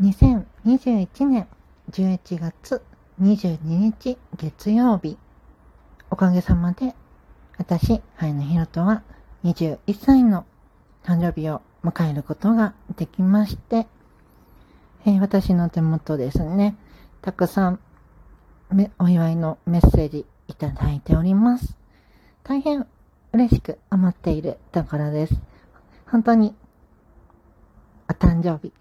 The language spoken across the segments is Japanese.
2021年11月22日月曜日、おかげさまで、私、ハイのヒロトは21歳の誕生日を迎えることができまして、えー、私の手元ですね、たくさんお祝いのメッセージいただいております。大変嬉しく思っているところです。本当に、お誕生日、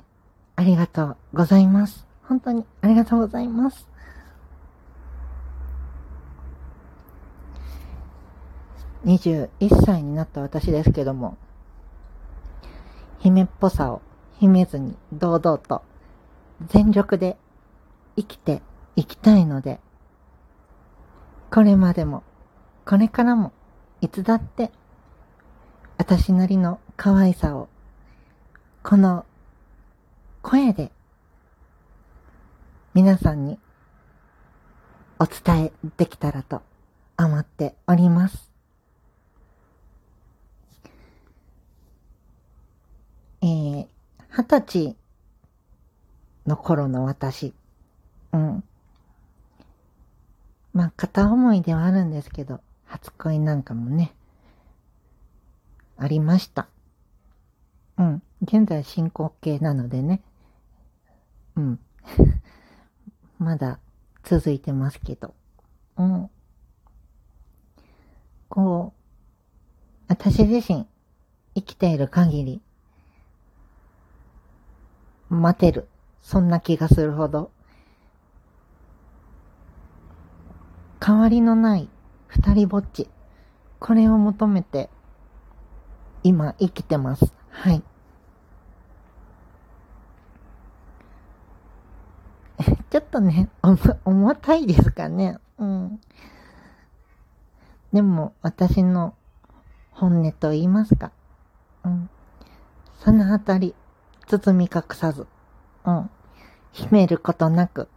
ありがとうございます。本当にありがとうございます。21歳になった私ですけども、姫っぽさを秘めずに堂々と全力で生きていきたいので、これまでも、これからも、いつだって、私なりの可愛さを、この声で、皆さんにお伝えできたらと思っております。えー、二十歳の頃の私、うん。まあ、片思いではあるんですけど、初恋なんかもね、ありました。うん。現在進行形なのでね。うん。まだ続いてますけど。うん。こう、私自身生きている限り、待てる。そんな気がするほど変わりのない二人ぼっち。これを求めて、今生きてます。はい。ちょっとね、重たいですかね。うん。でも、私の本音と言いますか。うん。そのあたり、包み隠さず、うん。秘めることなく、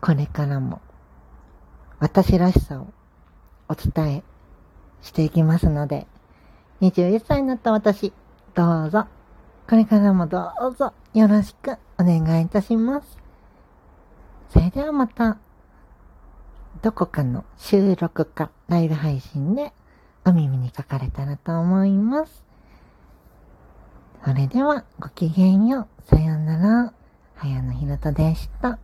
これからも私らしさをお伝えしていきますので、21歳になった私、どうぞ、これからもどうぞよろしくお願いいたします。それではまた、どこかの収録かライブ配信でお耳にかかれたらと思います。それではごきげんよう。さようなら。早野ひろとでした。